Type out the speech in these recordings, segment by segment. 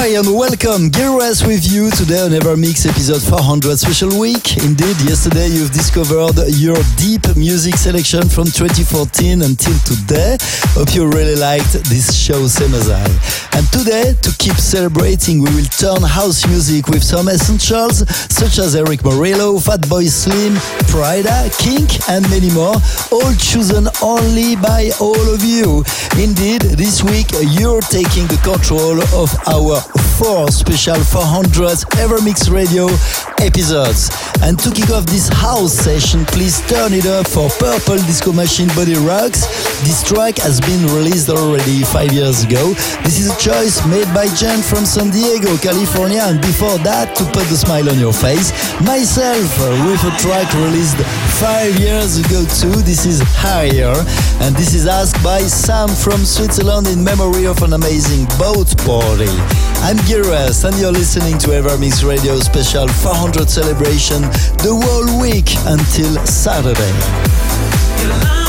Hi and welcome. Geras with you today on Evermix episode 400 special week. Indeed, yesterday you've discovered your deep music selection from 2014 until today. Hope you really liked this show, same as I. And today, to keep celebrating, we will turn house music with some essentials such as Erick Morillo, Fatboy Slim, Pryda, Kink, and many more, all chosen only by all of you. Indeed, this week you're taking the control of our four special 400 Evermix Radio episodes. And to kick off this house session, please turn it up for Purple Disco Machine Body Rocks. This track has been released already five years ago. This is a choice made by Jen from San Diego, California, and before that, to put the smile on your face, myself uh, with a track released five years ago too. This is Higher, and this is asked by Sam from Switzerland in memory of an amazing boat party. I'm Giras, and you're listening to Evermix Radio Special 400 celebration the whole week until Saturday.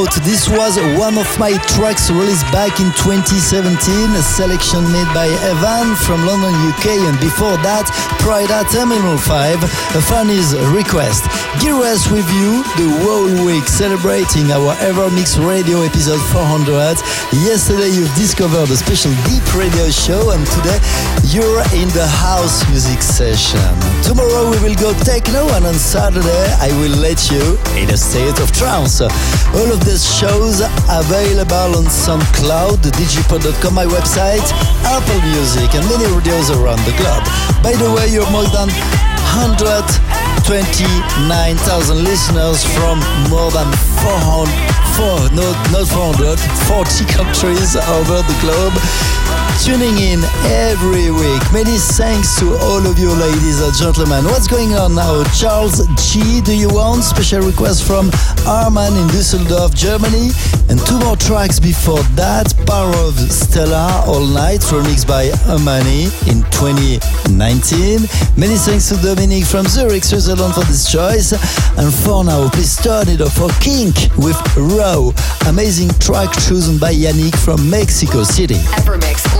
Out. This was one of my tracks released back in 2017, a selection made by Evan from London, UK, and before that, Pryda Terminal 5, a Fanny's request. Gearless with you the whole week, celebrating our Evermix Radio episode 400. Yesterday, you've discovered a special deep radio show, and today, you're in the house music session. Tomorrow, we will go techno, and on Saturday, I will let you in a state of trance. All of these shows available on SoundCloud, digipod.com, my website, Apple Music, and many radios around the globe. By the way, you're more than 129,000 listeners from more than 400, four, no, not 400, 40 countries over the globe tuning in every week. Many thanks to all of you, ladies and gentlemen. What's going on now? Charles G, do you want? Special request from Arman in Düsseldorf, Germany. And two more tracks before that Power of Stella All Night, remixed by Armani in 2019. Many thanks to Dominic from Zurich, Switzerland for this choice. And for now, please turn it up for Kink with Row. Amazing track chosen by Yannick from Mexico City. Evermix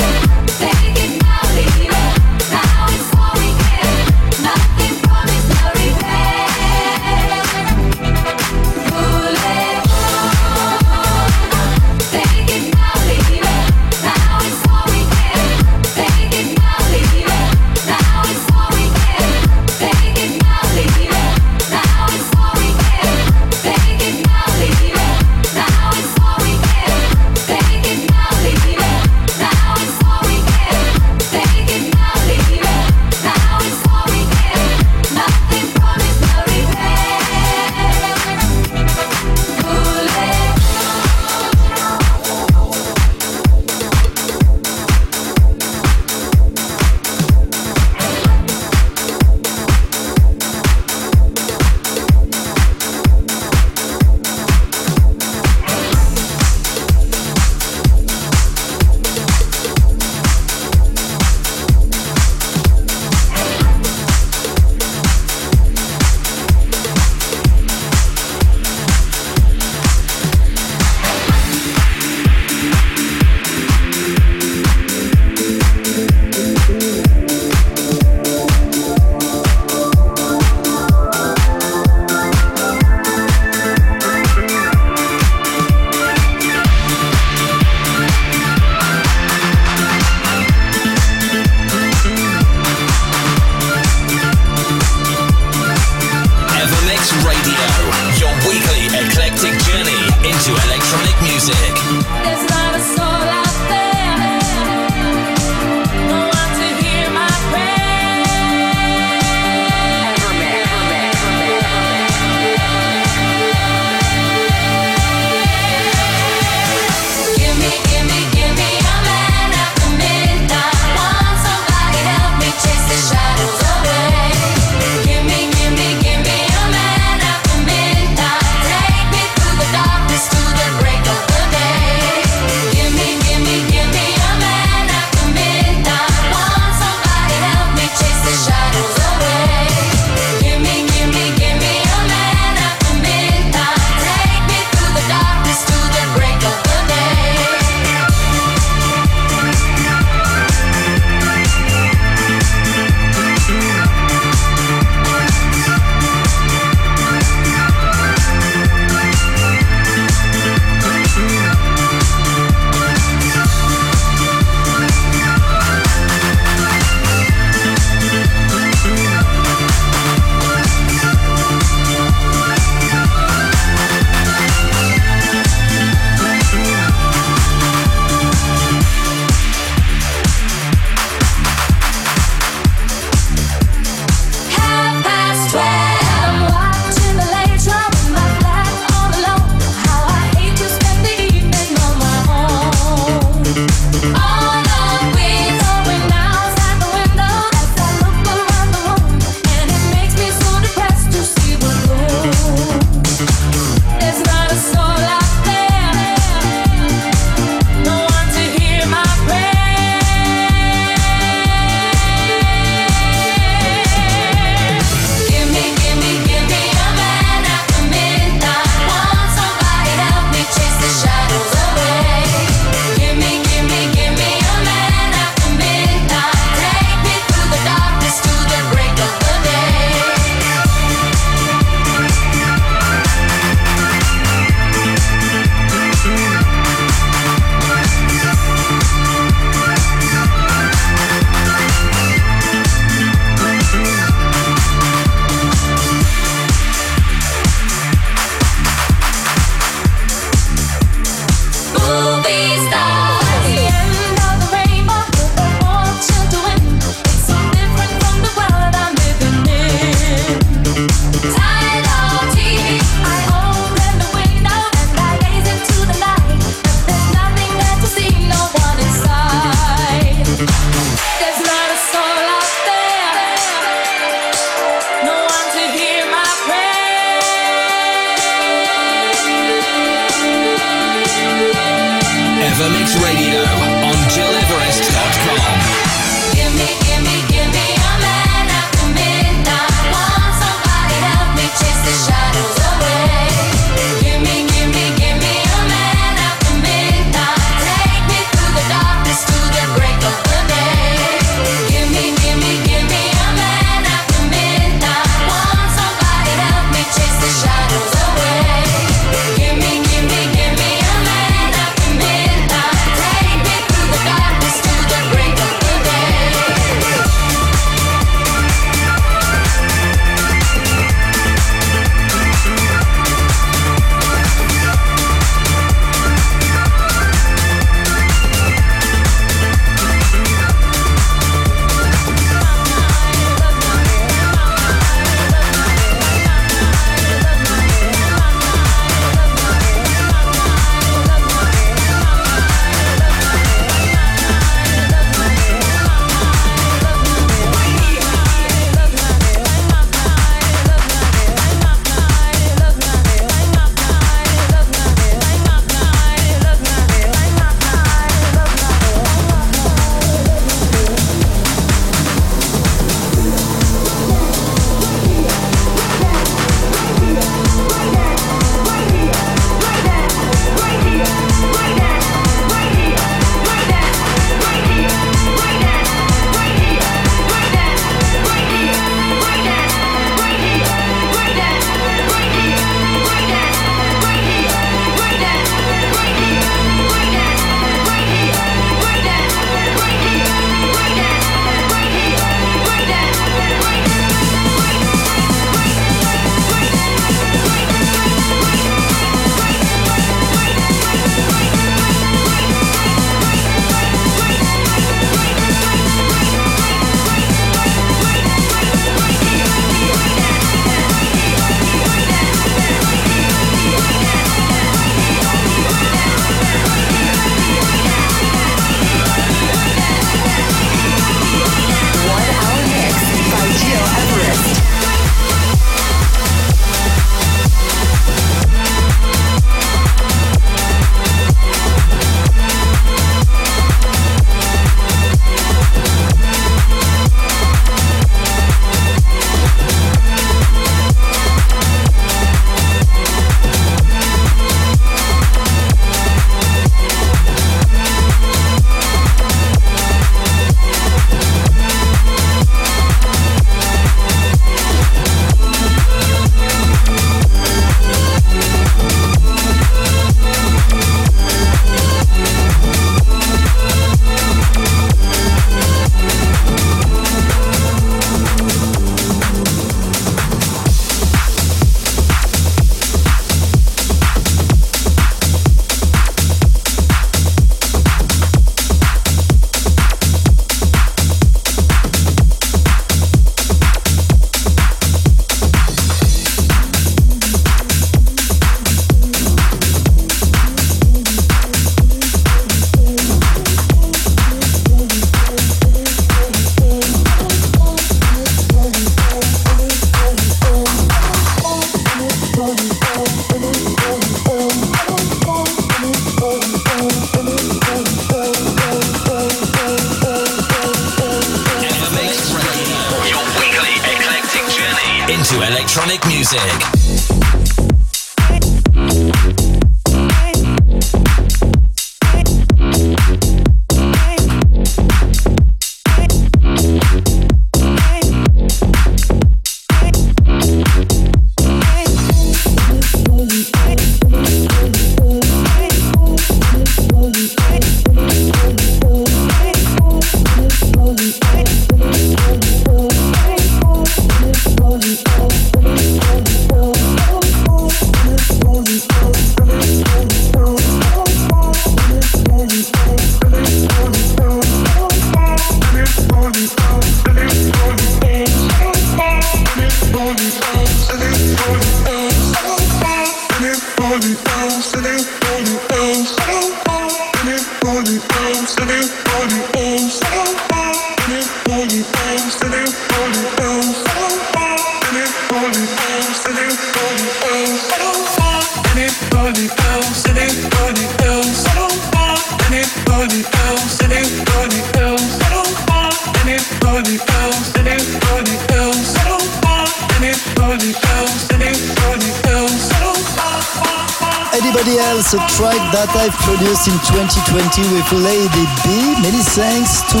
in 2020 with Lady B. Many thanks to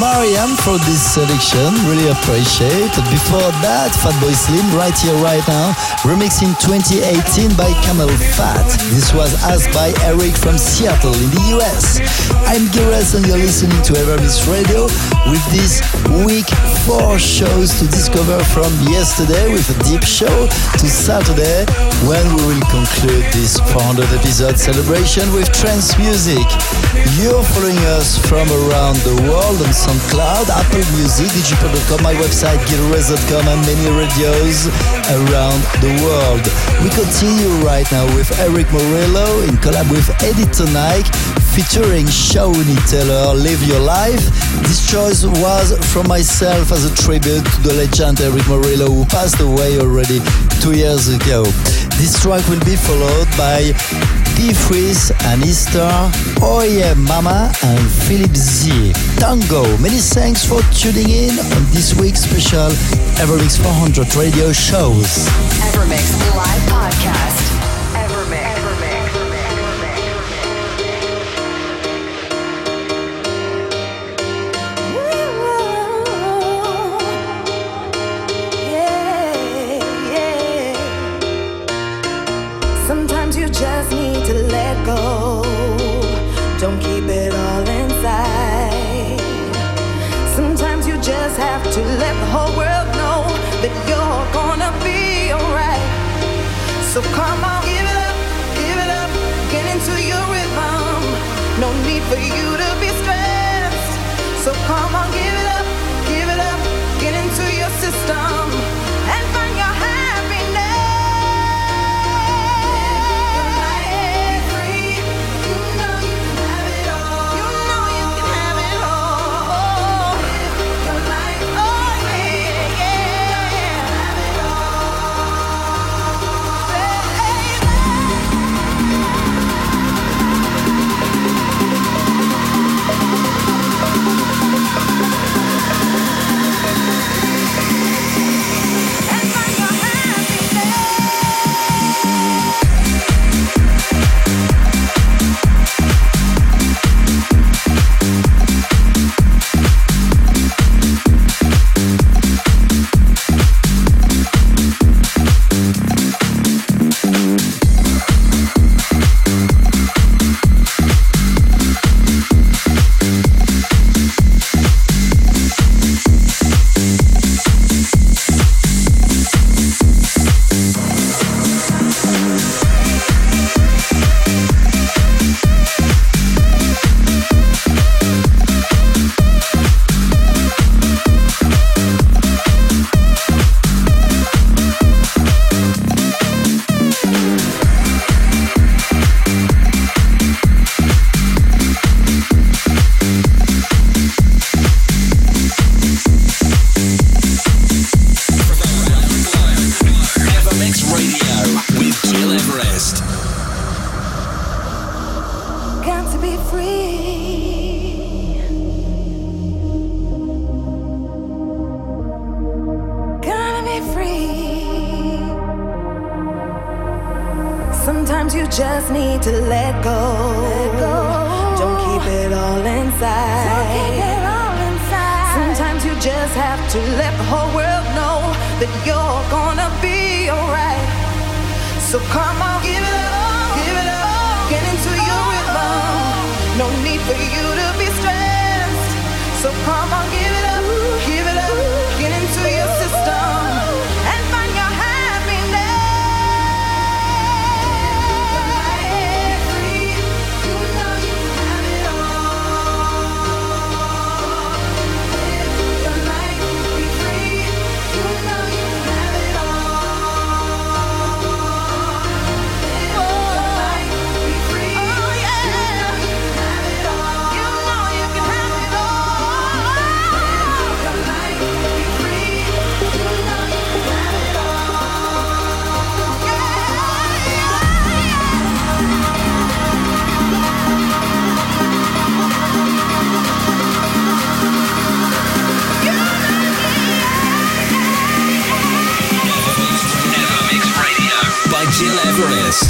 Mariam for this selection. Really appreciate. Before that, Fatboy Slim, right here, right now, remix in 2018 by Camel Fat. This was asked by Eric from Seattle in the US. I'm Gires and you're listening to Evermix Radio with this week four shows to discover from yesterday with a deep show to Saturday when we will conclude this 400 episode celebration with trance music. You're following us from around the world on SoundCloud, Apple Music, digipod.com, my website, gileverest.com, and many radios around the world. We continue right now with Erick Morillo in collab with Eddie Thoneick featuring Shawnee Taylor, Live Your Life. This choice was from myself as a tribute to the legend Erick Morillo who passed away already two years ago. This track will be followed by P. Freeze and Easter, Yeah Mama and Philip Z. Tango. Many thanks for tuning in on this week's special Evermix 400 radio shows. Evermix Live Podcast. So come on, give it by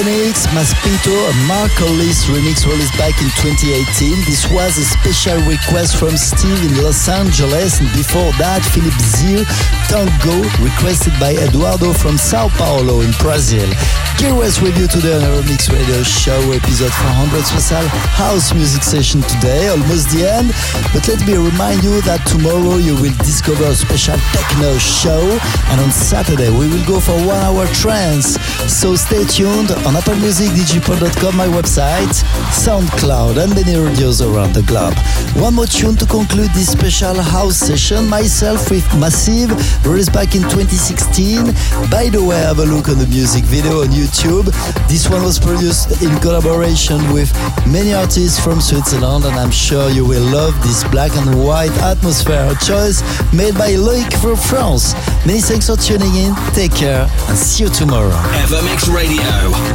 Bonix, Maspito, a Mark Hollis remix released back in 2018. This was a special request from Steve in Los Angeles, and before that, Philip Zil, Tango, requested by Eduardo from Sao Paulo in Brazil. Here was with you today on our Mix Radio Show, episode 400 special house music session today, almost the end. But let me remind you that tomorrow you will discover a special techno show, and on Saturday we will go for one hour trance. So stay tuned on Apple Music, digipod.com, my website, SoundCloud, and many radios around the globe. One more tune to conclude this special house session. Myself with Massive, released back in 2016. By the way, have a look on the music video on YouTube. This one was produced in collaboration with many artists from Switzerland, and I'm sure you will love this black and white atmosphere. Choice made by Loic from France. Many thanks for tuning in. Take care and see you tomorrow. Evermix Radio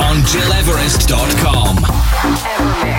on GilEverest.com. Radio